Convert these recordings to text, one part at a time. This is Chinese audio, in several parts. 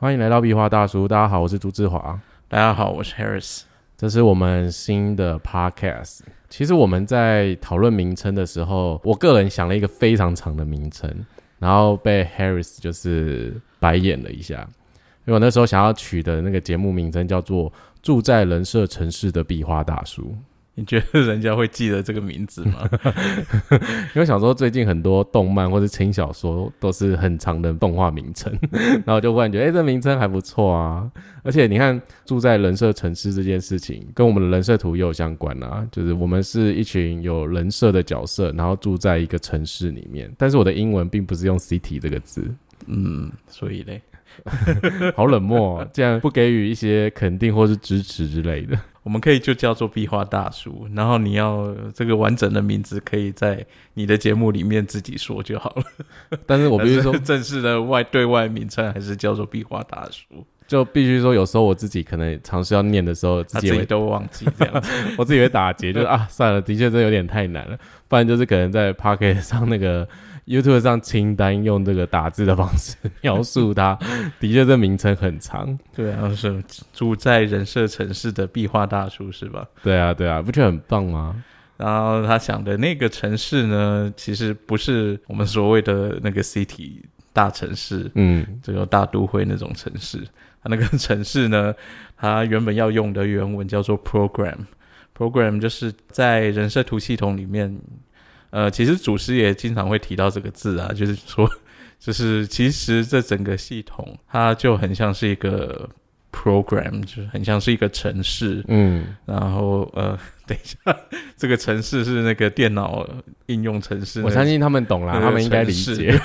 欢迎来到壁画大叔，大家好，我是朱志华，大家好，我是 Harris，这是我们新的 Podcast。其实我们在讨论名称的时候，我个人想了一个非常长的名称，然后被 Harris 就是白眼了一下，因为我那时候想要取的那个节目名称叫做《住在人设城市的壁画大叔》。你觉得人家会记得这个名字吗？因为想说最近很多动漫或者轻小说都是很长的动画名称，然后就忽然觉得，哎，这名称还不错啊！而且你看，住在人设城市这件事情，跟我们的人设图也有相关啊。就是我们是一群有人设的角色，然后住在一个城市里面。但是我的英文并不是用 city 这个字，嗯，所以嘞，好冷漠，竟然不给予一些肯定或是支持之类的。我们可以就叫做壁画大叔，然后你要这个完整的名字，可以在你的节目里面自己说就好了。但是我必须说，正式的外对外名称还是叫做壁画大叔。就必须说，有时候我自己可能尝试要念的时候，自己都忘记这样，我自己会打结，就是啊，算了，的确这有点太难了。不然就是可能在 Pocket 上那个。YouTube 上清单用这个打字的方式 描述它，的确这名称很长。对啊，是住在人设城市的壁画大叔是吧？对啊，对啊，不觉得很棒吗？然后他想的那个城市呢，其实不是我们所谓的那个 city 大城市，嗯，这个大都会那种城市。他那个城市呢，他原本要用的原文叫做 program，program 就是在人设图系统里面。呃，其实祖师爷经常会提到这个字啊，就是说，就是其实这整个系统它就很像是一个 program，就是很像是一个城市，嗯，然后呃，等一下，这个城市是那个电脑应用城市，我相信他们懂啦，他们应该理解。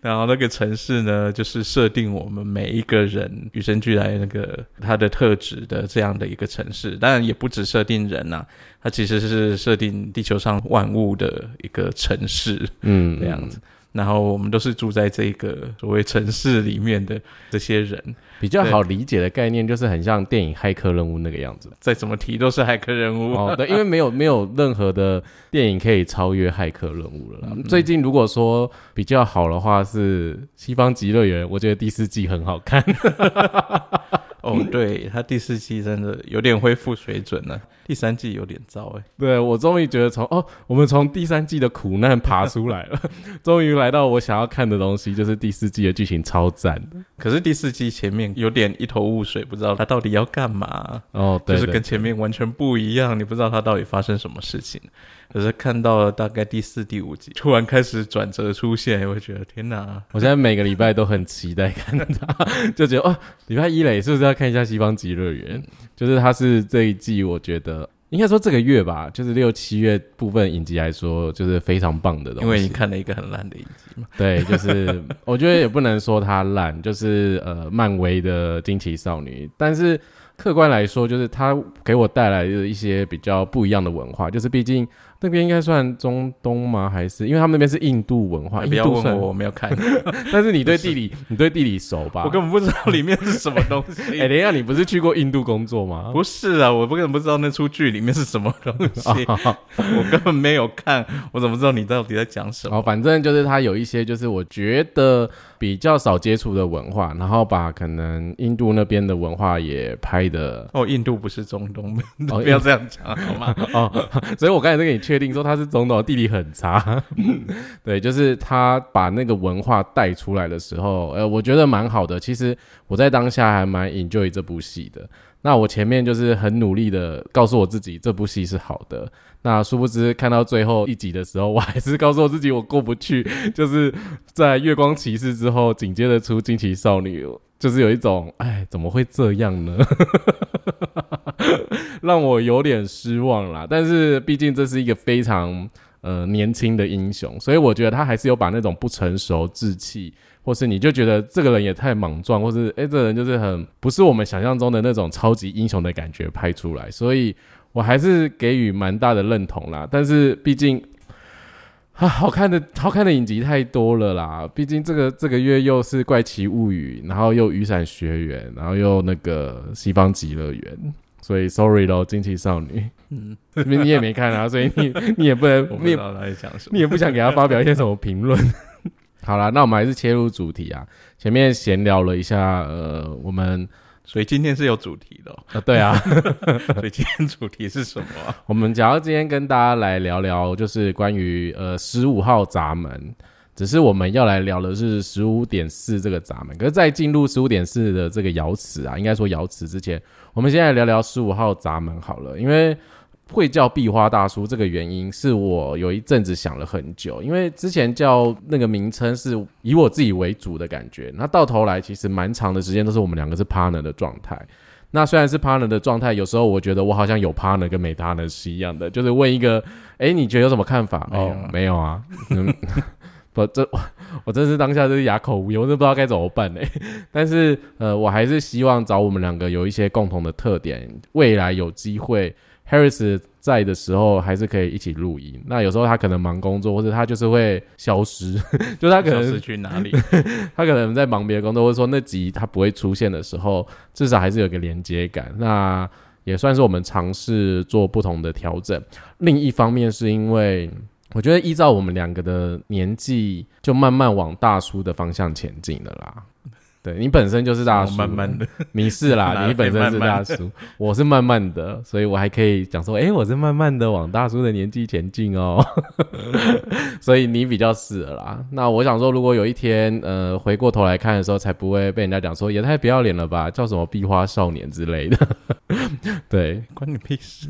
然后那个城市呢，就是设定我们每一个人与生俱来那个他的特质的这样的一个城市，当然也不止设定人呐，它其实是设定地球上万物的一个城市，嗯，这样子。然后我们都是住在这个所谓城市里面的这些人，比较好理解的概念就是很像电影《骇客任务》那个样子，再怎么提都是骇客任务哦。对，因为没有没有任何的电影可以超越骇客任务了。最近如果说比较好的话是《西方极乐园》，我觉得第四季很好看。哦，对他第四季真的有点恢复水准了，第三季有点糟哎。对我终于觉得从哦，我们从第三季的苦难爬出来了，终于来到我想要看的东西，就是第四季的剧情超赞。可是第四季前面有点一头雾水，不知道他到底要干嘛哦，就是跟前面完全不一样，你不知道他到底发生什么事情。可是看到了大概第四、第五集，突然开始转折出现，我觉得天哪！我现在每个礼拜都很期待看他，就觉得哦，礼拜一嘞，是不是要看一下《西方极乐园》？就是他是这一季，我觉得应该说这个月吧，就是六七月部分影集来说，就是非常棒的东西。因为你看了一个很烂的影集嘛。对，就是我觉得也不能说它烂，就是呃，漫威的惊奇少女，但是。客观来说，就是它给我带来的一些比较不一样的文化，就是毕竟那边应该算中东吗？还是因为他们那边是印度文化？不要问我，我没有看。但是你对地理，你对地理熟吧？我根本不知道里面是什么东西。哎，等一下，你不是去过印度工作吗？不是啊，我不根本不知道那出剧里面是什么东西。我根本没有看，我怎么知道你到底在讲什么？哦，反正就是它有一些，就是我觉得。比较少接触的文化，然后把可能印度那边的文化也拍的哦，印度不是中东，不要这样讲好吗？哦，所以我刚才在跟你确定说他是总统，地理很差。对，就是他把那个文化带出来的时候，呃，我觉得蛮好的。其实我在当下还蛮 enjoy 这部戏的。那我前面就是很努力的告诉我自己这部戏是好的。那殊不知看到最后一集的时候，我还是告诉我自己我过不去。就是在月光骑士之后，紧接着出惊奇少女，就是有一种哎怎么会这样呢？让我有点失望啦。但是毕竟这是一个非常呃年轻的英雄，所以我觉得他还是有把那种不成熟稚气。或是你就觉得这个人也太莽撞，或是哎，这人就是很不是我们想象中的那种超级英雄的感觉拍出来，所以我还是给予蛮大的认同啦。但是毕竟啊，好看的好看的影集太多了啦。毕竟这个这个月又是怪奇物语，然后又雨伞学园，然后又那个西方极乐园，所以 sorry 咯，惊奇少女，嗯，你也没看啊，所以你你也不能，你也不知道他在讲什么，你也不想给他发表一些什么评论。好啦，那我们还是切入主题啊。前面闲聊了一下，呃，我们所以今天是有主题的。呃，对啊，所以今天主题是什么？我们想要今天跟大家来聊聊，就是关于呃十五号闸门。只是我们要来聊的是十五点四这个闸门。可是，在进入十五点四的这个瑶池啊，应该说瑶池之前，我们先来聊聊十五号闸门好了，因为。会叫壁花大叔，这个原因是我有一阵子想了很久，因为之前叫那个名称是以我自己为主的感觉，那到头来其实蛮长的时间都是我们两个是 partner 的状态。那虽然是 partner 的状态，有时候我觉得我好像有 partner 跟没 partner 是一样的，就是问一个，哎，你觉得有什么看法？哦，没有啊，不，这我真是当下就是哑口无言，我真不知道该怎么办呢。但是呃，我还是希望找我们两个有一些共同的特点，未来有机会。Harris 在的时候还是可以一起录音。那有时候他可能忙工作，或者他就是会消失，就他可能是去哪里？他可能在忙别的工作，或者说那集他不会出现的时候，至少还是有个连接感。那也算是我们尝试做不同的调整。另一方面是因为我觉得依照我们两个的年纪，就慢慢往大叔的方向前进了啦。对你本身就是大叔，慢慢的，你是啦，你本身是大叔，我是慢慢的，所以我还可以讲说，哎，我是慢慢的往大叔的年纪前进哦，所以你比较是啦。那我想说，如果有一天，呃，回过头来看的时候，才不会被人家讲说也太不要脸了吧，叫什么壁花少年之类的。对，关你屁事，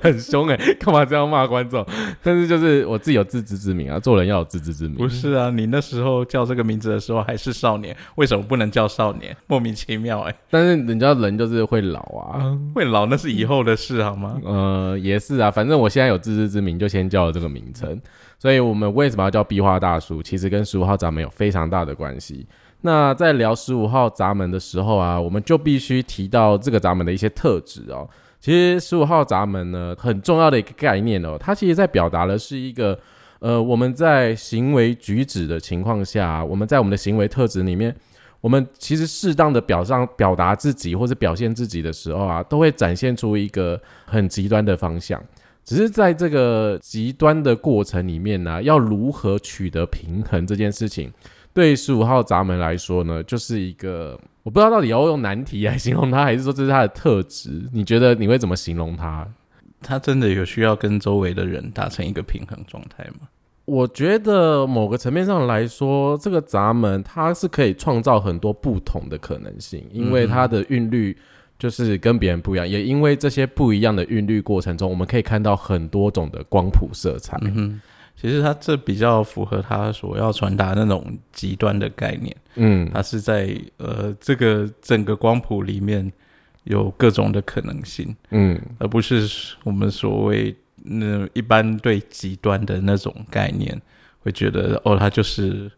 很凶哎，干嘛这样骂观众？但是就是我自己有自知之明啊，做人要有自知之明。不是啊，你那时候叫这个名字的时候还是。少年为什么不能叫少年？莫名其妙哎！但是人家人就是会老啊，会老那是以后的事好吗？呃，也是啊，反正我现在有自知之明，就先叫了这个名称。所以我们为什么要叫壁画大叔？其实跟十五号闸门有非常大的关系。那在聊十五号闸门的时候啊，我们就必须提到这个闸门的一些特质哦。其实十五号闸门呢，很重要的一个概念哦，它其实在表达的是一个。呃，我们在行为举止的情况下，我们在我们的行为特质里面，我们其实适当的表上表达自己或者表现自己的时候啊，都会展现出一个很极端的方向。只是在这个极端的过程里面呢，要如何取得平衡这件事情，对十五号闸门来说呢，就是一个我不知道到底要用难题来形容它，还是说这是它的特质？你觉得你会怎么形容它？他真的有需要跟周围的人达成一个平衡状态吗？我觉得某个层面上来说，这个闸门它是可以创造很多不同的可能性，因为它的韵律就是跟别人不一样，也因为这些不一样的韵律过程中，我们可以看到很多种的光谱色彩。嗯，其实它这比较符合它所要传达那种极端的概念。嗯，它是在呃这个整个光谱里面有各种的可能性。嗯，而不是我们所谓。那一般对极端的那种概念，会觉得哦，他就是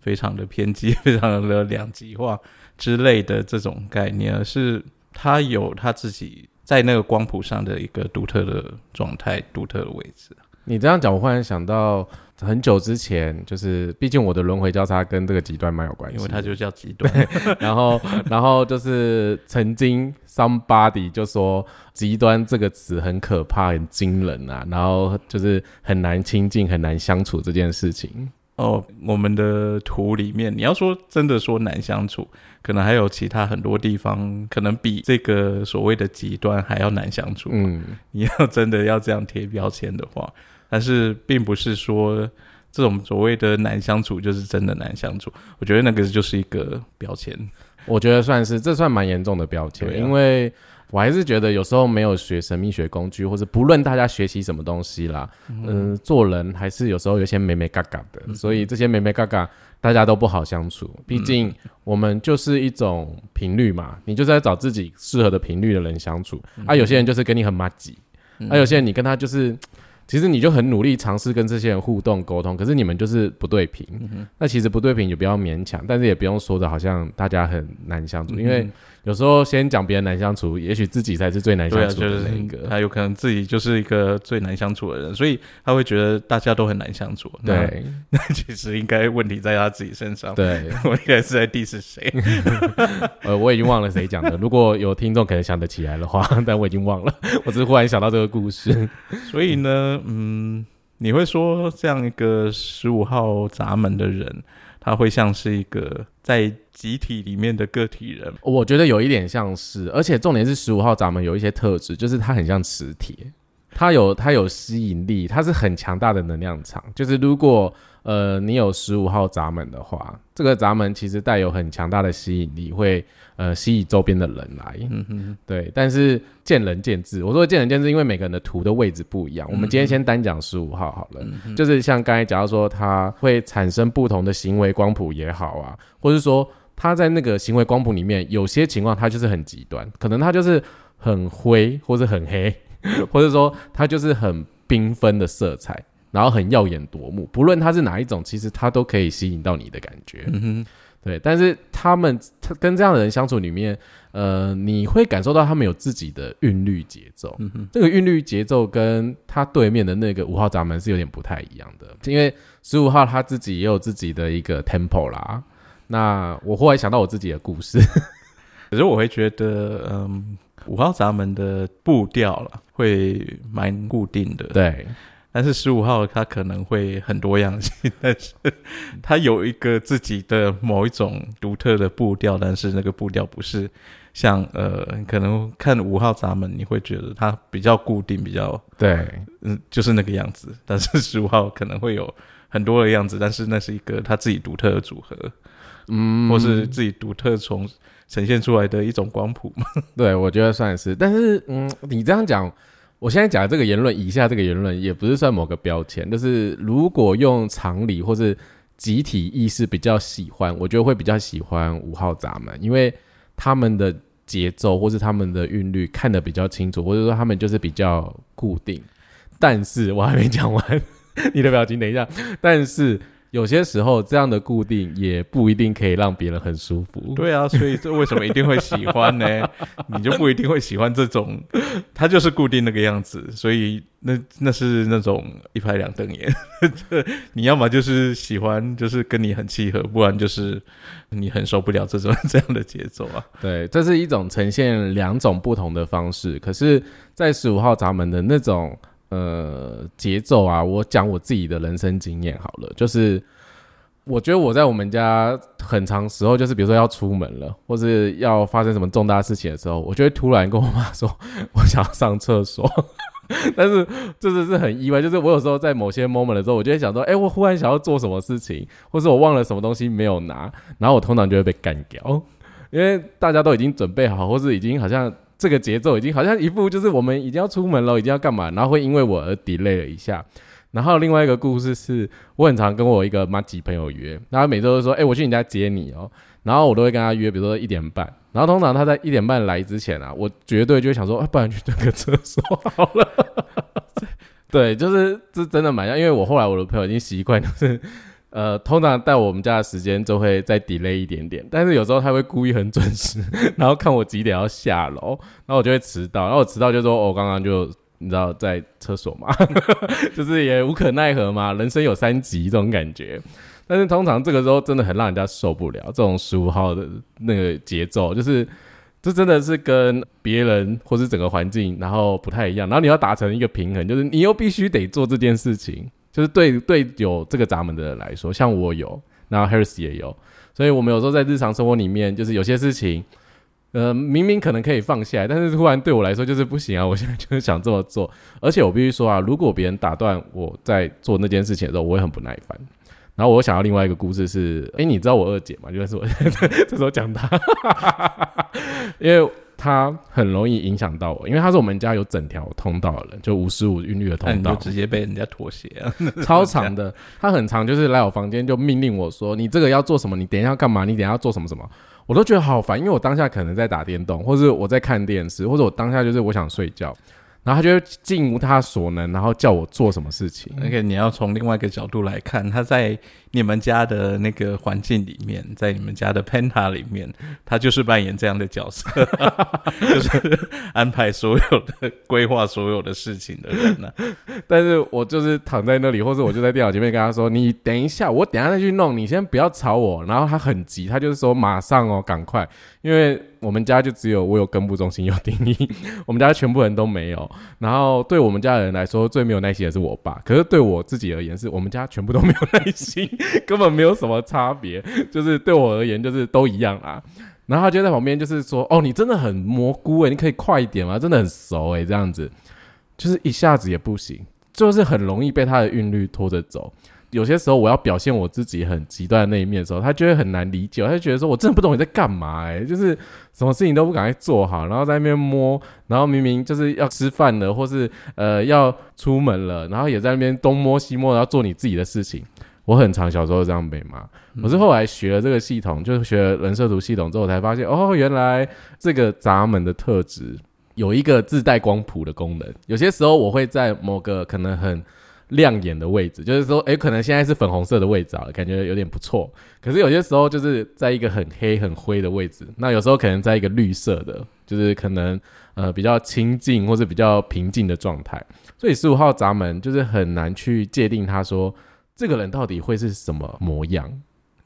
非常的偏激、非常的两极化之类的这种概念，而是他有他自己在那个光谱上的一个独特的状态、独特的位置。你这样讲，我忽然想到。很久之前，就是毕竟我的轮回交叉跟这个极端蛮有关系，因为它就叫极端。然后，然后就是曾经 somebody 就说“极端”这个词很可怕、很惊人啊，然后就是很难亲近、很难相处这件事情。哦，我们的图里面，你要说真的说难相处，可能还有其他很多地方，可能比这个所谓的极端还要难相处。嗯，你要真的要这样贴标签的话。但是并不是说这种所谓的难相处就是真的难相处，我觉得那个就是一个标签，我觉得算是这算蛮严重的标签，因为我还是觉得有时候没有学神秘学工具，或者不论大家学习什么东西啦，嗯，做人还是有时候有些美美嘎嘎的，所以这些美美嘎嘎大家都不好相处，毕竟我们就是一种频率嘛，你就是在找自己适合的频率的人相处，啊，有些人就是跟你很麻吉，啊，有些人你跟他就是。其实你就很努力尝试跟这些人互动沟通，可是你们就是不对频。那其实不对频就不要勉强，但是也不用说的好像大家很难相处，因为。有时候先讲别人难相处，也许自己才是最难相处的那一个。他有可能自己就是一个最难相处的人，所以他会觉得大家都很难相处。对，那其实应该问题在他自己身上。对，我应该是在 diss 谁？呃，我已经忘了谁讲的。如果有听众可能想得起来的话，但我已经忘了。我只是忽然想到这个故事。所以呢，嗯，你会说这样一个十五号闸门的人，他会像是一个在集体里面的个体人？我觉得有一点像是，而且重点是十五号闸门有一些特质，就是它很像磁铁，它有它有吸引力，它是很强大的能量场。就是如果呃你有十五号闸门的话，这个闸门其实带有很强大的吸引力，会。呃，吸引周边的人来，嗯哼，对，但是见仁见智。我说见仁见智，因为每个人的图的位置不一样。我们今天先单讲十五号好了，就是像刚才假如说，它会产生不同的行为光谱也好啊，或是说它在那个行为光谱里面，有些情况它就是很极端，可能它就是很灰或者很黑，或者说它就是很缤纷的色彩，然后很耀眼夺目。不论它是哪一种，其实它都可以吸引到你的感觉。嗯哼。对，但是他们他跟这样的人相处里面，呃，你会感受到他们有自己的韵律节奏。嗯哼，这个韵律节奏跟他对面的那个五号闸门是有点不太一样的，因为十五号他自己也有自己的一个 tempo 啦。那我后来想到我自己的故事，可是我会觉得，嗯，五号闸门的步调了会蛮固定的。对。但是十五号它可能会很多样性，但是它有一个自己的某一种独特的步调，但是那个步调不是像呃，可能看五号闸门你会觉得它比较固定，比较对，嗯，就是那个样子。但是十五号可能会有很多的样子，但是那是一个他自己独特的组合，嗯，或是自己独特从呈现出来的一种光谱嘛。对，我觉得算是。但是嗯，你这样讲。我现在讲的这个言论，以下这个言论也不是算某个标签，就是如果用常理或是集体意识比较喜欢，我觉得会比较喜欢五号闸门，因为他们的节奏或是他们的韵律看得比较清楚，或者说他们就是比较固定。但是我还没讲完，你的表情，等一下，但是。有些时候，这样的固定也不一定可以让别人很舒服。对啊，所以这为什么一定会喜欢呢？你就不一定会喜欢这种，它就是固定那个样子。所以那那是那种一拍两瞪眼。你要么就是喜欢，就是跟你很契合；不然就是你很受不了这种这样的节奏啊。对，这是一种呈现两种不同的方式。可是，在十五号闸门的那种。呃，节奏啊，我讲我自己的人生经验好了，就是我觉得我在我们家很长时候，就是比如说要出门了，或是要发生什么重大事情的时候，我就会突然跟我妈说，我想要上厕所。但是这是是很意外，就是我有时候在某些 moment 的时候，我就会想说，哎，我忽然想要做什么事情，或是我忘了什么东西没有拿，然后我通常就会被干掉，因为大家都已经准备好，或是已经好像。这个节奏已经好像一副就是我们已经要出门了，已经要干嘛，然后会因为我而 delay 了一下。然后另外一个故事是，我很常跟我一个妈吉朋友约，然后每周都说，哎，我去你家接你哦。然后我都会跟他约，比如说一点半。然后通常他在一点半来之前啊，我绝对就会想说，不然去蹲个厕所好了。对，就是这真的蛮像，因为我后来我的朋友已经习惯就是。呃，通常带我们家的时间就会再 delay 一点点，但是有时候他会故意很准时，然后看我几点要下楼，然后我就会迟到，然后我迟到就说，我，刚刚就你知道在厕所嘛，就是也无可奈何嘛，人生有三急这种感觉。但是通常这个时候真的很让人家受不了，这种十五号的那个节奏，就是这真的是跟别人或是整个环境然后不太一样，然后你要达成一个平衡，就是你又必须得做这件事情。就是对对有这个闸门的人来说，像我有，然后 Harris 也有，所以我们有时候在日常生活里面，就是有些事情，呃，明明可能可以放下来，但是突然对我来说就是不行啊！我现在就是想这么做，而且我必须说啊，如果别人打断我在做那件事情的时候，我会很不耐烦。然后我想要另外一个故事是，哎，你知道我二姐吗？就是我 这时候讲她，因为。他很容易影响到我，因为他是我们家有整条通道的人，就无时无韵律的通道，直接被人家妥协啊，超长的。他很长，就是来我房间就命令我说：“你这个要做什么？你等一下要干嘛？你等一下要做什么什么？”我都觉得好烦，因为我当下可能在打电动，或者我在看电视，或者我当下就是我想睡觉。然后他就尽无他所能，然后叫我做什么事情。那个你要从另外一个角度来看，他在你们家的那个环境里面，在你们家的 Penta 里面，他就是扮演这样的角色，就是安排所有的规划所有的事情的人呢。但是我就是躺在那里，或者我就在电脑前面跟他说：“你等一下，我等下再去弄，你先不要吵我。”然后他很急，他就是说：“马上哦，赶快，因为。”我们家就只有我有根部中心有定义，我们家全部人都没有，然后对我们家的人来说，最没有耐心的是我爸。可是对我自己而言，是我们家全部都没有耐心，根本没有什么差别。就是对我而言，就是都一样啊。然后他就在旁边，就是说：“哦，你真的很蘑菇诶，你可以快一点吗？真的很熟诶，这样子，就是一下子也不行，就是很容易被他的韵律拖着走。”有些时候我要表现我自己很极端的那一面的时候，他就会很难理解，他就觉得说我真的不懂你在干嘛哎，就是什么事情都不赶快做好，然后在那边摸，然后明明就是要吃饭了，或是呃要出门了，然后也在那边东摸西摸，然后做你自己的事情。我很常小时候这样被骂，我是后来学了这个系统，就是学了人设图系统之后，才发现哦，原来这个闸门的特质有一个自带光谱的功能。有些时候我会在某个可能很。亮眼的位置，就是说，诶，可能现在是粉红色的位置啊，感觉有点不错。可是有些时候就是在一个很黑、很灰的位置，那有时候可能在一个绿色的，就是可能呃比较清静或者比较平静的状态。所以十五号闸门就是很难去界定他说这个人到底会是什么模样，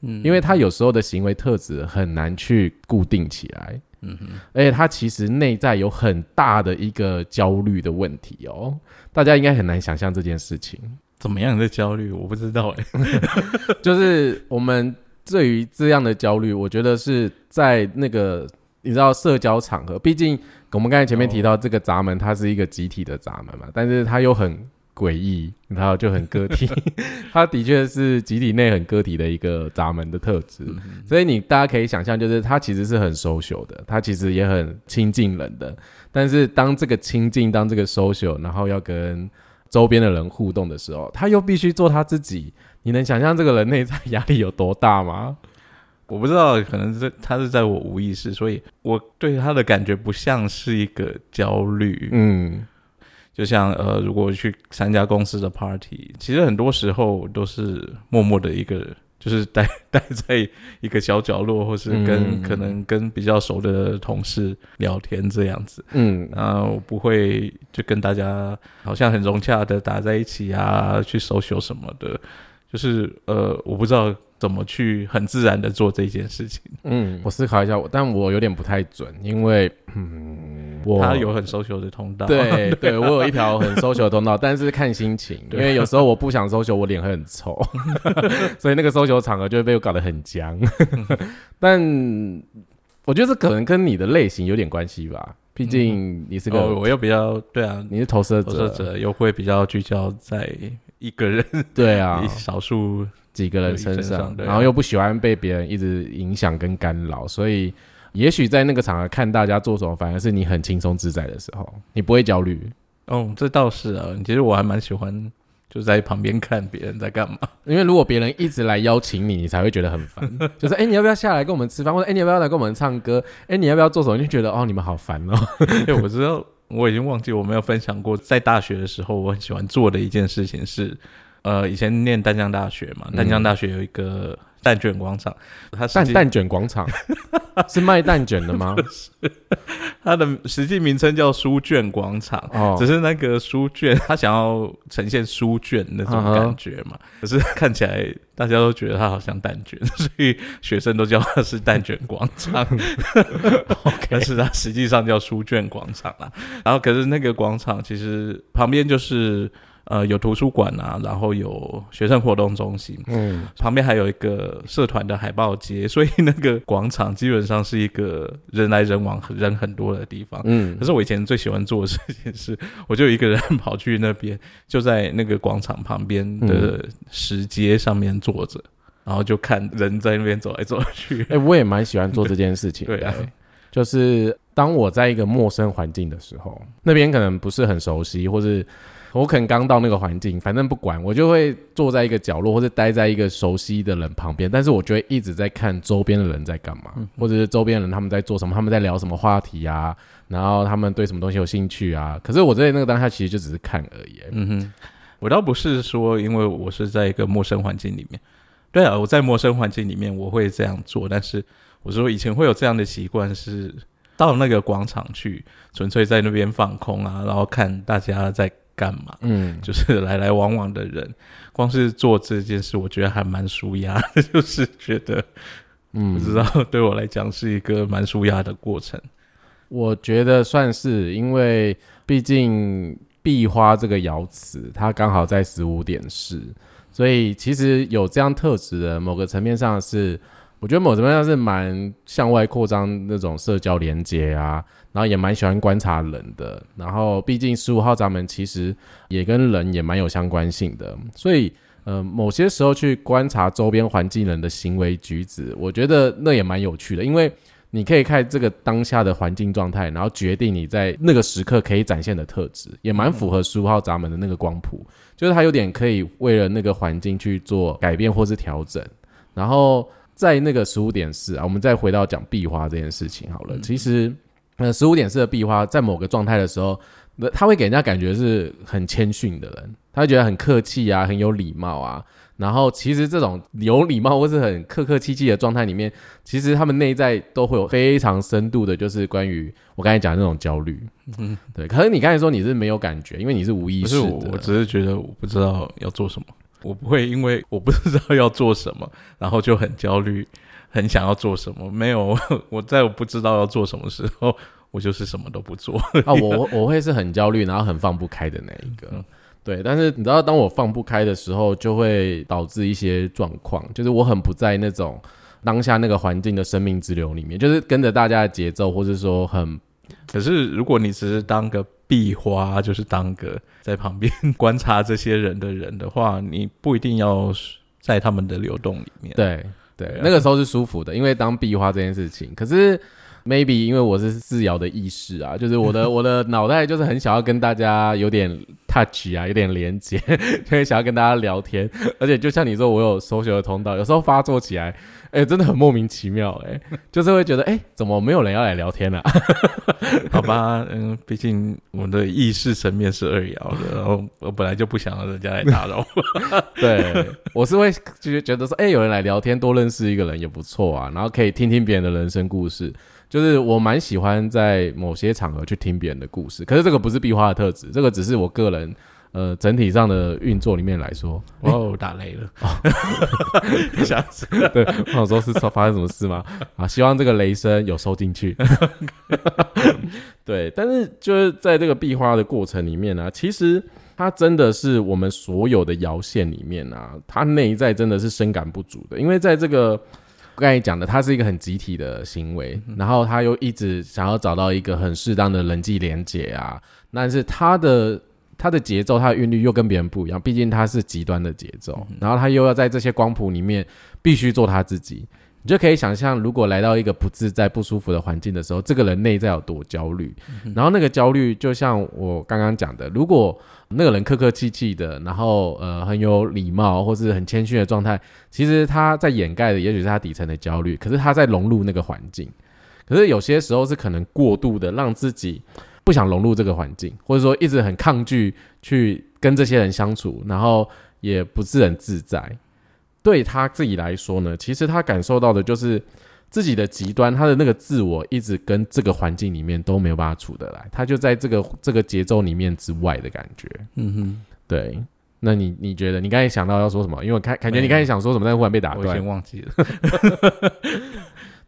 嗯，因为他有时候的行为特质很难去固定起来，嗯哼，而且他其实内在有很大的一个焦虑的问题哦。大家应该很难想象这件事情，怎么样的焦虑？我不知道哎，就是我们对于这样的焦虑，我觉得是在那个你知道社交场合，毕竟我们刚才前面提到这个闸门，它是一个集体的闸门嘛，但是它又很诡异，然后就很个体，它的确是集体内很个体的一个闸门的特质，所以你大家可以想象，就是它其实是很 social 的，它其实也很亲近人的。但是当这个亲近，当这个 social，然后要跟周边的人互动的时候，他又必须做他自己。你能想象这个人内在压力有多大吗？我不知道，可能是他是在我无意识，所以我对他的感觉不像是一个焦虑。嗯，就像呃，如果去参加公司的 party，其实很多时候都是默默的一个。就是待 待在一个小角落，或是跟可能跟比较熟的同事聊天这样子，嗯，然后不会就跟大家好像很融洽的打在一起啊，去 social 什么的，就是呃，我不知道。怎么去很自然的做这件事情？嗯，我思考一下，但我有点不太准，因为嗯，我他有很 social 的通道，对 对，我有一条很 social 的通道，但是看心情，因为有时候我不想 social，我脸会很臭，所以那个 social 场合就会被我搞得很僵。但我觉得这可能跟你的类型有点关系吧，毕竟你是个，我又比较对啊，你是投射者，投射者又会比较聚焦在一个人，对啊，少数。几个人身上，然后又不喜欢被别人一直影响跟干扰，所以也许在那个场合看大家做什么，反而是你很轻松自在的时候，你不会焦虑。哦，这倒是啊，其实我还蛮喜欢就在旁边看别人在干嘛，因为如果别人一直来邀请你，你才会觉得很烦。就是哎，你要不要下来跟我们吃饭？或者哎，你要不要来跟我们唱歌？哎，你要不要做什么？就觉得哦，你们好烦哦。因 为我知道我已经忘记我没有分享过，在大学的时候我很喜欢做的一件事情是。呃，以前念丹江大学嘛，丹江大学有一个蛋卷广场，它蛋蛋卷广场 是卖蛋卷的吗？它的实际名称叫书卷广场，哦，只是那个书卷，他想要呈现书卷那种感觉嘛，可是看起来大家都觉得它好像蛋卷，所以学生都叫它是蛋卷广场。但是它实际上叫书卷广场啦。然后可是那个广场其实旁边就是。呃，有图书馆啊，然后有学生活动中心，嗯，旁边还有一个社团的海报街，所以那个广场基本上是一个人来人往、人很多的地方，嗯。可是我以前最喜欢做的事情是，我就一个人跑去那边，就在那个广场旁边的石阶上面坐着，然后就看人在那边走来走去。哎，我也蛮喜欢做这件事情，对，就是当我在一个陌生环境的时候，那边可能不是很熟悉，或是。我可能刚到那个环境，反正不管，我就会坐在一个角落，或者待在一个熟悉的人旁边。但是我就会一直在看周边的人在干嘛，或者是周边人他们在做什么，他们在聊什么话题啊，然后他们对什么东西有兴趣啊。可是我在那个当下其实就只是看而已。嗯哼，我倒不是说因为我是在一个陌生环境里面，对啊，我在陌生环境里面我会这样做，但是我说以前会有这样的习惯是到那个广场去，纯粹在那边放空啊，然后看大家在。干嘛？嗯，就是 来来往往的人，光是做这件事，我觉得还蛮舒压。就是觉得，嗯，不知道对我来讲是一个蛮舒压的过程。我觉得算是，因为毕竟壁花这个爻辞，它刚好在十五点四，所以其实有这样特质的某个层面上是，我觉得某层面上是蛮向外扩张那种社交连接啊，然后也蛮喜欢观察人的，然后毕竟十五号闸门其实也跟人也蛮有相关性的，所以。呃，某些时候去观察周边环境人的行为举止，我觉得那也蛮有趣的，因为你可以看这个当下的环境状态，然后决定你在那个时刻可以展现的特质，也蛮符合十五号闸门的那个光谱，就是它有点可以为了那个环境去做改变或是调整。然后在那个十五点四啊，我们再回到讲壁花这件事情好了。其实，呃，十五点四的壁花在某个状态的时候，那他会给人家感觉是很谦逊的人。他会觉得很客气啊，很有礼貌啊。然后其实这种有礼貌或是很客客气气的状态里面，其实他们内在都会有非常深度的，就是关于我刚才讲的那种焦虑。嗯，对。可是你刚才说你是没有感觉，因为你是无意识的。我只是觉得我不知道要做什么，我不会因为我不知道要做什么，然后就很焦虑，很想要做什么。没有，我在我不知道要做什么时候，我就是什么都不做啊。我我会是很焦虑，然后很放不开的那一个。对，但是你知道，当我放不开的时候，就会导致一些状况，就是我很不在那种当下那个环境的生命之流里面，就是跟着大家的节奏，或者说很。可是如果你只是当个壁花，就是当个在旁边观察这些人的人的话，你不一定要在他们的流动里面。对对，那个时候是舒服的，因为当壁花这件事情，可是。maybe 因为我是自由的意识啊，就是我的 我的脑袋就是很想要跟大家有点 touch 啊，有点连接，所以想要跟大家聊天。而且就像你说，我有搜学的通道，有时候发作起来，哎，真的很莫名其妙，哎，就是会觉得，哎，怎么没有人要来聊天呢？好吧，嗯，毕竟我的意识层面是二爻的，然后我本来就不想让人家来打扰我。对，我是会就是觉得说，哎，有人来聊天，多认识一个人也不错啊，然后可以听听别人的人生故事。就是我蛮喜欢在某些场合去听别人的故事，可是这个不是壁花的特质，这个只是我个人呃整体上的运作里面来说。哦，打雷了，一下子。对，我想说是发生什么事吗？啊，希望这个雷声有收进去。对，但是就是在这个壁花的过程里面呢，其实它真的是我们所有的摇线里面啊，它内在真的是深感不足的，因为在这个。刚才讲的，它是一个很集体的行为，然后他又一直想要找到一个很适当的人际连接啊，但是他的他的节奏、他的韵律又跟别人不一样，毕竟他是极端的节奏，然后他又要在这些光谱里面必须做他自己，你就可以想象，如果来到一个不自在、不舒服的环境的时候，这个人内在有多焦虑，然后那个焦虑就像我刚刚讲的，如果。那个人客客气气的，然后呃很有礼貌或是很谦逊的状态，其实他在掩盖的也许是他底层的焦虑，可是他在融入那个环境，可是有些时候是可能过度的让自己不想融入这个环境，或者说一直很抗拒去跟这些人相处，然后也不是很自在。对他自己来说呢，其实他感受到的就是。自己的极端，他的那个自我一直跟这个环境里面都没有办法处得来，他就在这个这个节奏里面之外的感觉。嗯哼，对。那你你觉得你刚才想到要说什么？因为我看感觉你刚才想说什么，但忽然被打断，我先忘记了。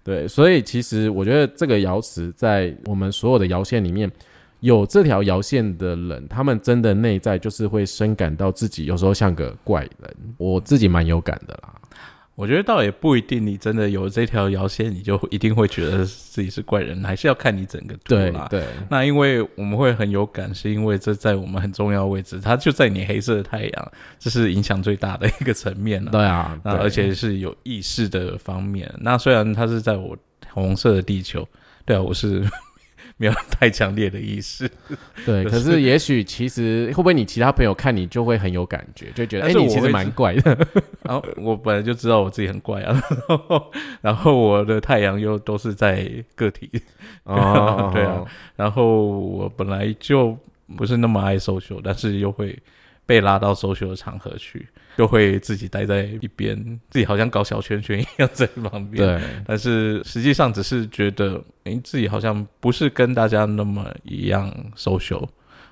对，所以其实我觉得这个爻辞在我们所有的爻线里面有这条爻线的人，他们真的内在就是会深感到自己有时候像个怪人。我自己蛮有感的啦。我觉得倒也不一定，你真的有这条摇线，你就一定会觉得自己是怪人，还是要看你整个图啦。对，那因为我们会很有感，是因为这在我们很重要位置，它就在你黑色的太阳，这是影响最大的一个层面了。对啊，那而且是有意识的方面。那虽然它是在我红色的地球，对啊，我是。没有太强烈的意思，对。可是也许其实会不会你其他朋友看你就会很有感觉，就觉得哎，你其实蛮怪的。然 后我本来就知道我自己很怪啊，然后我的太阳又都是在个体，哦，对啊。然后我本来就不是那么爱 social，但是又会被拉到 social 的场合去。就会自己待在一边，自己好像搞小圈圈一样在旁边。对，但是实际上只是觉得，哎，自己好像不是跟大家那么一样 social，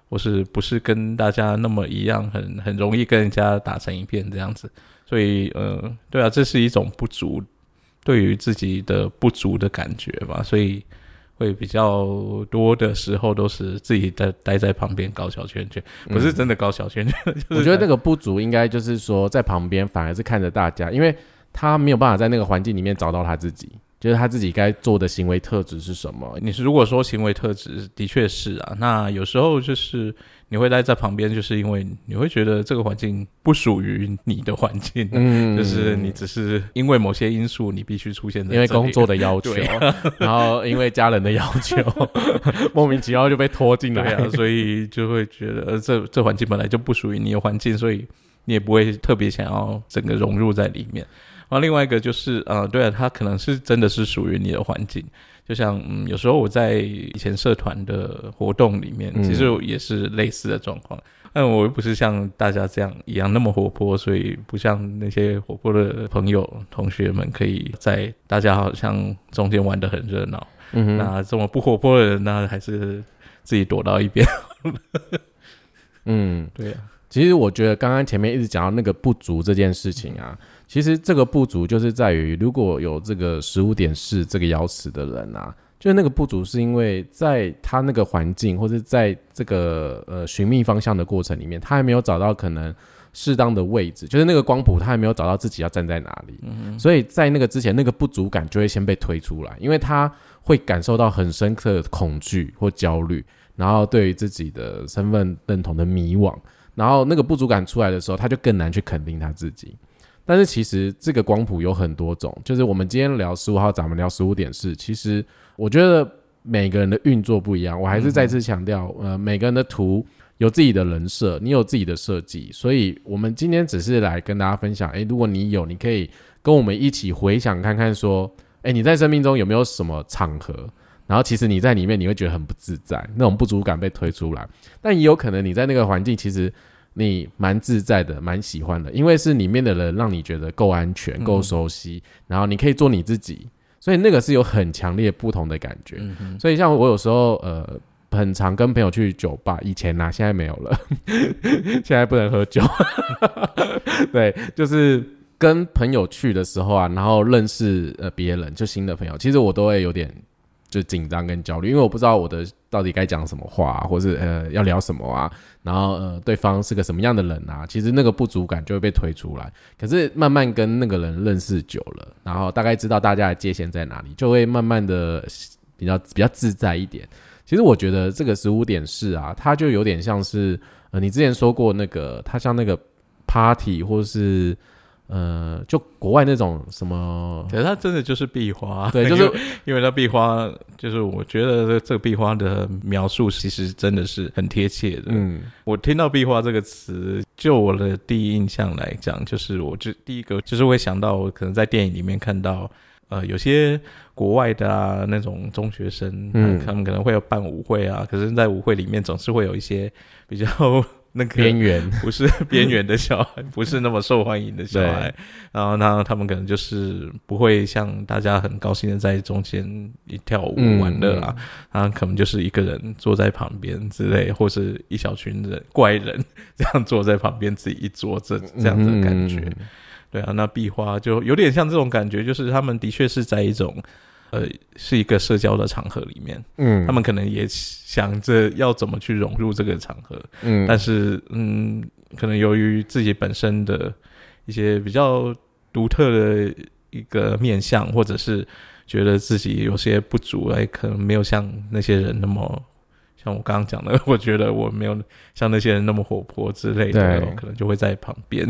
或是不是跟大家那么一样，很很容易跟人家打成一片这样子。所以，呃，对啊，这是一种不足，对于自己的不足的感觉吧。所以。会比较多的时候都是自己在待在旁边搞小圈圈，不是真的搞小圈圈。我觉得那个不足应该就是说在旁边反而是看着大家，因为他没有办法在那个环境里面找到他自己。就是他自己该做的行为特质是什么？你是如果说行为特质的确是啊，那有时候就是你会待在旁边，就是因为你会觉得这个环境不属于你的环境，嗯，就是你只是因为某些因素你必须出现在，因为工作的要求，然后因为家人的要求，莫名其妙就被拖进来。啊，所以就会觉得这这环境本来就不属于你的环境，所以你也不会特别想要整个融入在里面。然后另外一个就是，呃，对啊，它可能是真的是属于你的环境，就像嗯，有时候我在以前社团的活动里面，其实也是类似的状况。但我又不是像大家这样一样那么活泼，所以不像那些活泼的朋友同学们，可以在大家好像中间玩的很热闹。嗯那这么不活泼的人，那还是自己躲到一边。嗯，对呀。其实我觉得刚刚前面一直讲到那个不足这件事情啊。其实这个不足就是在于，如果有这个十五点四这个爻辞的人啊，就是那个不足是因为在他那个环境或者在这个呃寻觅方向的过程里面，他还没有找到可能适当的位置，就是那个光谱他还没有找到自己要站在哪里，所以在那个之前，那个不足感就会先被推出来，因为他会感受到很深刻的恐惧或焦虑，然后对于自己的身份认同的迷惘，然后那个不足感出来的时候，他就更难去肯定他自己。但是其实这个光谱有很多种，就是我们今天聊十五号，咱们聊十五点四。其实我觉得每个人的运作不一样，我还是再次强调，呃，每个人的图有自己的人设，你有自己的设计，所以我们今天只是来跟大家分享，诶，如果你有，你可以跟我们一起回想看看，说，诶，你在生命中有没有什么场合，然后其实你在里面你会觉得很不自在，那种不足感被推出来，但也有可能你在那个环境其实。你蛮自在的，蛮喜欢的，因为是里面的人让你觉得够安全、够熟悉，然后你可以做你自己，所以那个是有很强烈不同的感觉。所以像我有时候呃，很常跟朋友去酒吧，以前啊，现在没有了，现在不能喝酒。对，就是跟朋友去的时候啊，然后认识呃别人，就新的朋友，其实我都会有点。就紧张跟焦虑，因为我不知道我的到底该讲什么话，或是呃要聊什么啊，然后呃对方是个什么样的人啊，其实那个不足感就会被推出来。可是慢慢跟那个人认识久了，然后大概知道大家的界限在哪里，就会慢慢的比较比较自在一点。其实我觉得这个十五点四啊，它就有点像是呃你之前说过那个，它像那个 party 或是。呃，就国外那种什么，可是它真的就是壁花，对，就是因为它壁花，就是我觉得这个壁花的描述其实真的是很贴切的。嗯，我听到壁花这个词，就我的第一印象来讲，就是我就第一个就是会想到，可能在电影里面看到，呃，有些国外的啊那种中学生，嗯，他们可能会有办舞会啊，可是，在舞会里面总是会有一些比较。那个边缘。不是边缘的小孩，不是那么受欢迎的小孩，然后那他们可能就是不会像大家很高兴的在中间一跳舞玩乐啊，然后可能就是一个人坐在旁边之类，或是一小群人怪人这样坐在旁边自己一桌这这样的感觉，对啊，那壁花就有点像这种感觉，就是他们的确是在一种。呃，是一个社交的场合里面，嗯，他们可能也想着要怎么去融入这个场合，嗯，但是，嗯，可能由于自己本身的一些比较独特的一个面相，或者是觉得自己有些不足，哎，可能没有像那些人那么，像我刚刚讲的，我觉得我没有像那些人那么活泼之类的，可能就会在旁边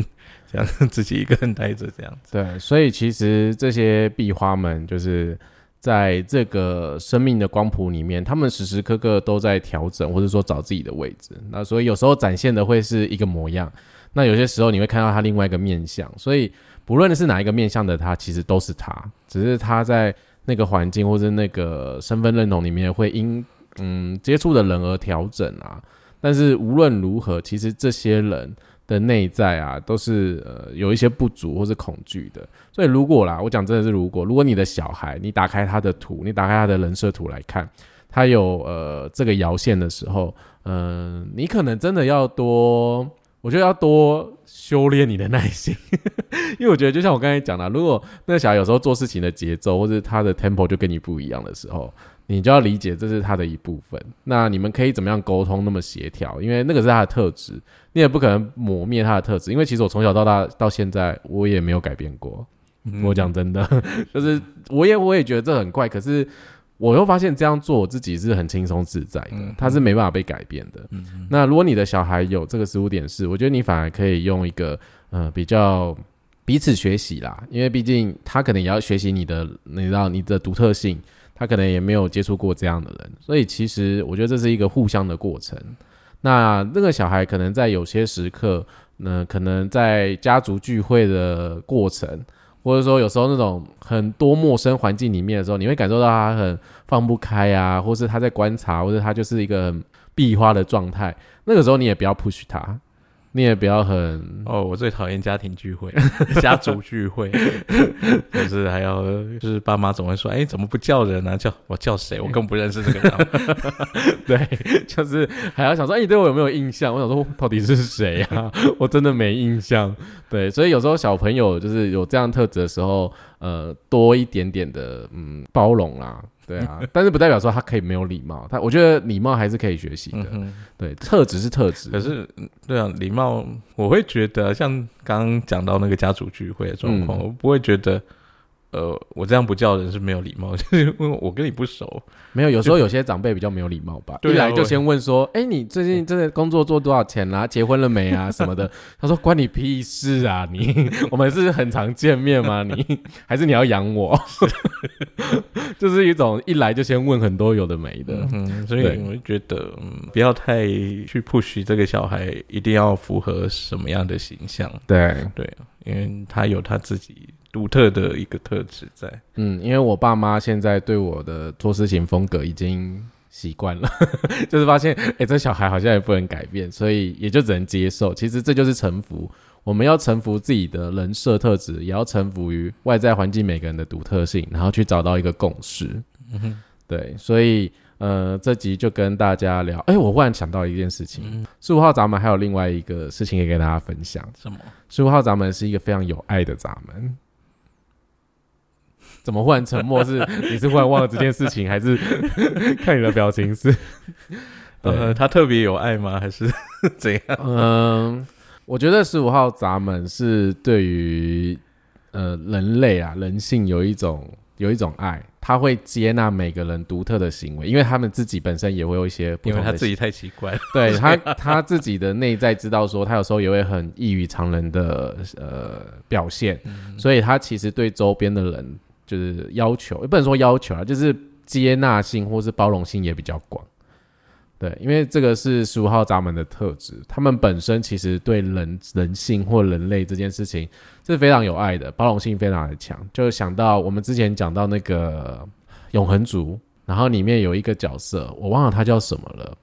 这样自己一个人待着这样子。对，所以其实这些壁花们就是。在这个生命的光谱里面，他们时时刻刻都在调整，或者说找自己的位置。那所以有时候展现的会是一个模样，那有些时候你会看到他另外一个面相。所以不论是哪一个面相的他，其实都是他，只是他在那个环境或者那个身份认同里面会因嗯接触的人而调整啊。但是无论如何，其实这些人。的内在啊，都是呃有一些不足或是恐惧的，所以如果啦，我讲真的是如果，如果你的小孩，你打开他的图，你打开他的人设图来看，他有呃这个摇线的时候，嗯，你可能真的要多我觉得要多修炼你的耐心，因为我觉得就像我刚才讲的，如果那个小孩有时候做事情的节奏或者他的 tempo 就跟你不一样的时候，你就要理解这是他的一部分。那你们可以怎么样沟通那么协调？因为那个是他的特质，你也不可能磨灭他的特质。因为其实我从小到大到现在，我也没有改变过。我讲真的，就是我也我也觉得这很怪，可是。我又发现这样做我自己是很轻松自在的，他是没办法被改变的。那如果你的小孩有这个十五点四，我觉得你反而可以用一个呃比较彼此学习啦，因为毕竟他可能也要学习你的，你知道你的独特性，他可能也没有接触过这样的人，所以其实我觉得这是一个互相的过程。那那个小孩可能在有些时刻，那可能在家族聚会的过程。或者说，有时候那种很多陌生环境里面的时候，你会感受到他很放不开啊，或是他在观察，或者他就是一个闭花的状态。那个时候，你也不要 push 他。你也不要很哦，我最讨厌家庭聚会、家族聚会，就是还要就是爸妈总会说，哎，怎么不叫人呢？叫我叫谁？我更不认识这个人。对，就是还要想说，哎，你对我有没有印象？我想说，到底是谁啊？我真的没印象。对，所以有时候小朋友就是有这样特质的时候，呃，多一点点的嗯包容啦。对啊，但是不代表说他可以没有礼貌。他我觉得礼貌还是可以学习的。对，特质是特质。可是，对啊，礼貌我会觉得，像刚刚讲到那个家族聚会的状况，我不会觉得。呃，我这样不叫人是没有礼貌，就是因为我跟你不熟。没有，有时候有些长辈比较没有礼貌吧，一来就先问说：“哎，你最近这个工作做多少钱啦？结婚了没啊？什么的？”他说：“关你屁事啊！你 我们是很常见面吗？你还是你要养我？就是一种一来就先问很多有的没的。嗯，所以我就觉得不要太去 push 这个小孩一定要符合什么样的形象。对对，因为他有他自己。独特的一个特质在，嗯，因为我爸妈现在对我的做事情风格已经习惯了，就是发现，哎，这小孩好像也不能改变，所以也就只能接受。其实这就是臣服，我们要臣服自己的人设特质，也要臣服于外在环境每个人的独特性，然后去找到一个共识。嗯哼，对，所以，呃，这集就跟大家聊，哎，我忽然想到一件事情，十五号闸门还有另外一个事情可以跟大家分享。什么？十五号闸门是一个非常有爱的闸门。怎么忽然沉默？是你是忽然忘了这件事情，还是 看你的表情是？呃，他特别有爱吗？还是 怎样？嗯，我觉得十五号闸门是对于呃人类啊人性有一种有一种爱，他会接纳每个人独特的行为，因为他们自己本身也会有一些，因为他自己太奇怪，对他他自己的内在知道说，他有时候也会很异于常人的呃表现，所以他其实对周边的人。就是要求，也不能说要求啊，就是接纳性或是包容性也比较广。对，因为这个是十五号闸门的特质，他们本身其实对人人性或人类这件事情是非常有爱的，包容性非常的强。就想到我们之前讲到那个永恒族，然后里面有一个角色，我忘了他叫什么了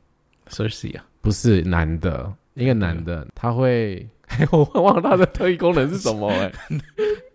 c e r s i 啊，不是男的，一个男的，他会，我忘了他的特异功能是什么哎。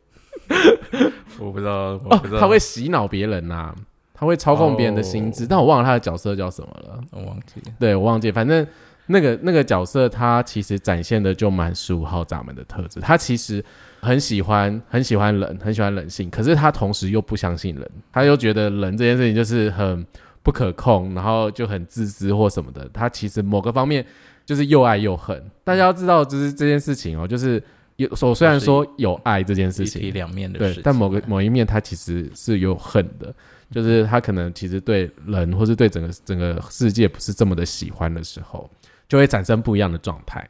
我不知道哦，他会洗脑别人呐，他会操控别人的心智，但我忘了他的角色叫什么了，我忘记，对我忘记，反正那个那个角色他其实展现的就蛮十五号闸门的特质，他其实很喜欢很喜欢人，很喜欢人性，可是他同时又不相信人，他又觉得人这件事情就是很不可控，然后就很自私或什么的，他其实某个方面就是又爱又恨，大家要知道就是这件事情哦，就是。有，我虽然说有爱这件事情，两面的对，但某个某一面它其实是有恨的，就是他可能其实对人或是对整个整个世界不是这么的喜欢的时候，就会产生不一样的状态。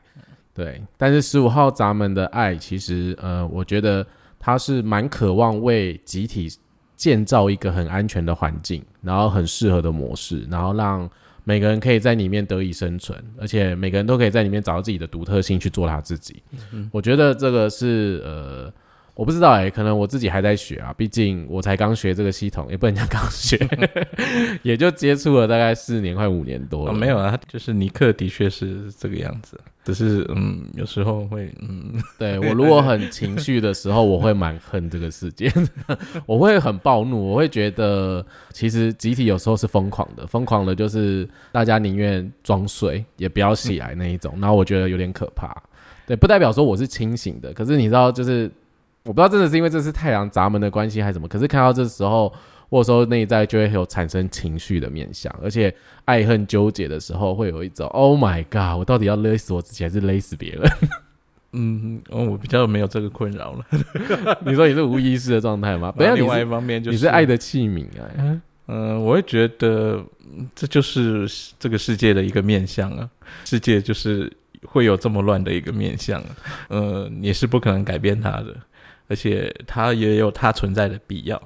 对，但是十五号闸门的爱，其实呃，我觉得他是蛮渴望为集体建造一个很安全的环境，然后很适合的模式，然后让。每个人可以在里面得以生存，而且每个人都可以在里面找到自己的独特性去做他自己。我觉得这个是呃。我不知道哎，可能我自己还在学啊，毕竟我才刚学这个系统，也不能讲刚学，也就接触了大概四年快五年多了。没有啊，就是尼克的确是这个样子，只是嗯，有时候会嗯，对我如果很情绪的时候，我会蛮恨这个世界，我会很暴怒，我会觉得其实集体有时候是疯狂的，疯狂的就是大家宁愿装睡也不要起来那一种，然后我觉得有点可怕。对，不代表说我是清醒的。可是你知道，就是我不知道真的是因为这是太阳闸门的关系还是什么。可是看到这时候，或者说内在就会有产生情绪的面相，而且爱恨纠结的时候，会有一种 “Oh my God”，我到底要勒死我自己还是勒死别人？嗯，我比较没有这个困扰了。你说你是无意识的状态吗？不要，另外一方面就是你是爱的器皿啊。嗯，我会觉得这就是这个世界的一个面相啊。世界就是会有这么乱的一个面相，啊呃，你是不可能改变它的，而且它也有它存在的必要。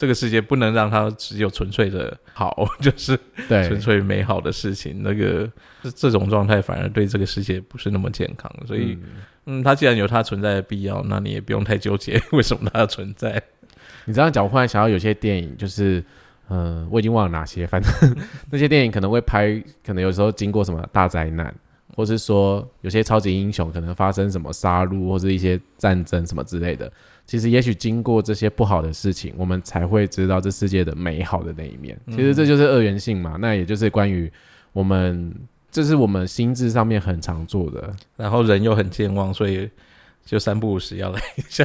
这个世界不能让它只有纯粹的好，就是对纯粹美好的事情。那个这种状态反而对这个世界不是那么健康。所以，嗯，它既然有它存在的必要，那你也不用太纠结 为什么它要存在。你这样讲，我忽然想到有些电影，就是嗯，我已经忘了哪些，反正 那些电影可能会拍，可能有时候经过什么大灾难，或是说有些超级英雄可能发生什么杀戮或者一些战争什么之类的。其实，也许经过这些不好的事情，我们才会知道这世界的美好的那一面。其实这就是二元性嘛，那也就是关于我们，这是我们心智上面很常做的。然后人又很健忘，所以就三不五时要来一下。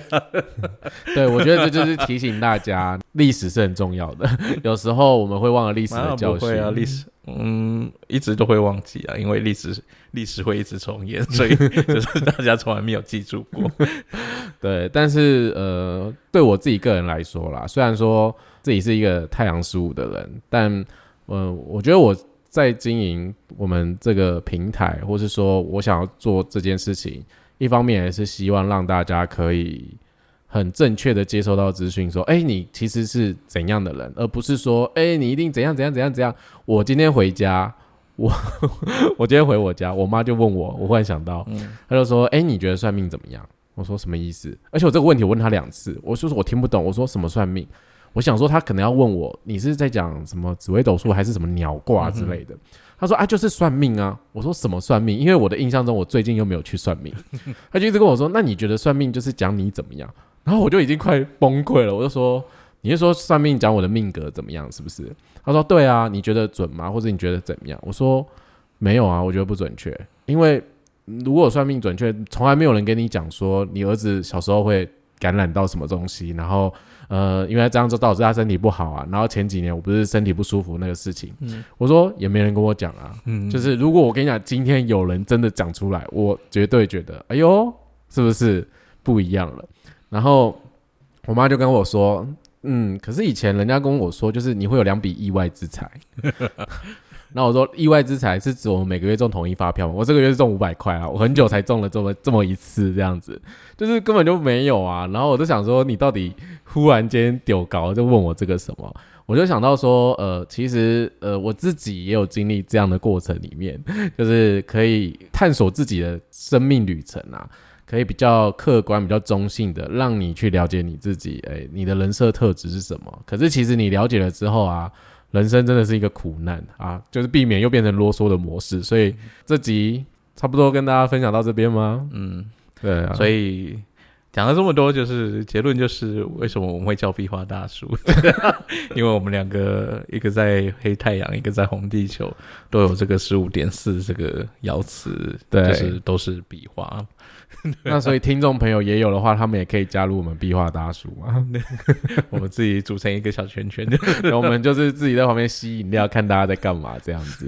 对，我觉得这就是提醒大家，历史是很重要的。有时候我们会忘了历史的教训啊，历史。嗯，一直都会忘记啊，因为历史历史会一直重演，所以 就是大家从来没有记住过。对，但是呃，对我自己个人来说啦，虽然说自己是一个太阳十五的人，但呃，我觉得我在经营我们这个平台，或是说我想要做这件事情，一方面也是希望让大家可以。很正确的接收到资讯，说，哎，你其实是怎样的人，而不是说，哎，你一定怎样怎样怎样怎样。我今天回家，我我今天回我家，我妈就问我，我忽然想到，她就说，哎，你觉得算命怎么样？我说什么意思？而且我这个问题我问他两次，我说我听不懂，我说什么算命？我想说他可能要问我，你是在讲什么紫微斗数还是什么鸟卦之类的？他说啊，就是算命啊。我说什么算命？因为我的印象中，我最近又没有去算命。他就一直跟我说，那你觉得算命就是讲你怎么样？然后我就已经快崩溃了，我就说：“你是说算命讲我的命格怎么样？是不是？”他说：“对啊，你觉得准吗？或者你觉得怎么样？”我说：“没有啊，我觉得不准确。因为如果算命准确，从来没有人跟你讲说你儿子小时候会感染到什么东西，然后呃，因为这样就导致他身体不好啊。然后前几年我不是身体不舒服那个事情，我说也没人跟我讲啊。就是如果我跟你讲，今天有人真的讲出来，我绝对觉得，哎呦，是不是不一样了？”然后我妈就跟我说：“嗯，可是以前人家跟我说，就是你会有两笔意外之财。”那我说：“意外之财是指我们每个月中统一发票吗？我这个月是中五百块啊，我很久才中了这么这么一次，这样子就是根本就没有啊。”然后我就想说：“你到底忽然间丢高就问我这个什么？”我就想到说：“呃，其实呃我自己也有经历这样的过程，里面就是可以探索自己的生命旅程啊。”可以比较客观、比较中性的，让你去了解你自己。哎，你的人设特质是什么？可是其实你了解了之后啊，人生真的是一个苦难啊，就是避免又变成啰嗦的模式。所以这集差不多跟大家分享到这边吗？嗯，对啊。所以讲了这么多，就是结论就是为什么我们会叫壁画大叔？因为我们两个一个在黑太阳，一个在红地球，都有这个十五点四这个爻辞，对，就是都是壁画。那所以听众朋友也有的话，他们也可以加入我们壁画大叔嘛。我们自己组成一个小圈圈，我们就是自己在旁边吸饮料，看大家在干嘛这样子。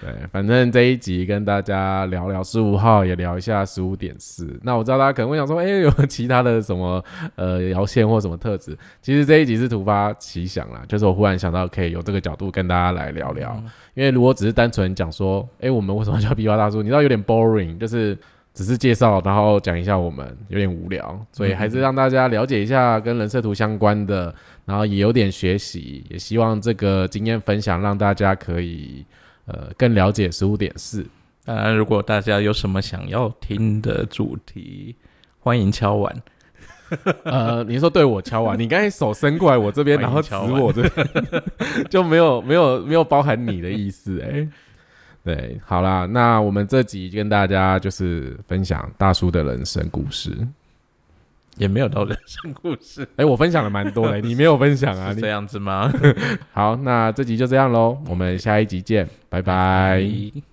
对，反正这一集跟大家聊聊十五号，也聊一下十五点四。那我知道大家可能会想说，哎，有 其他的什么呃摇线或什么特质？其实这一集是突发奇想啦，就是我忽然想到可以有这个角度跟大家来聊聊。因为如果只是单纯讲说，哎，我们为什么叫壁画大叔？你知道有点 boring，就是。只是介绍，然后讲一下我们有点无聊，所以还是让大家了解一下跟人设图相关的，然后也有点学习，也希望这个经验分享让大家可以呃更了解十五点四。当然，如果大家有什么想要听的主题，欢迎敲碗。呃，你说对我敲碗，你刚才手伸过来我这边，然后指我这边，就没有没有没有包含你的意思哎。对，好啦，那我们这集跟大家就是分享大叔的人生故事，也没有到人生故事。哎，我分享了蛮多的，你没有分享啊？这样子吗？好，那这集就这样喽，我们下一集见，拜拜。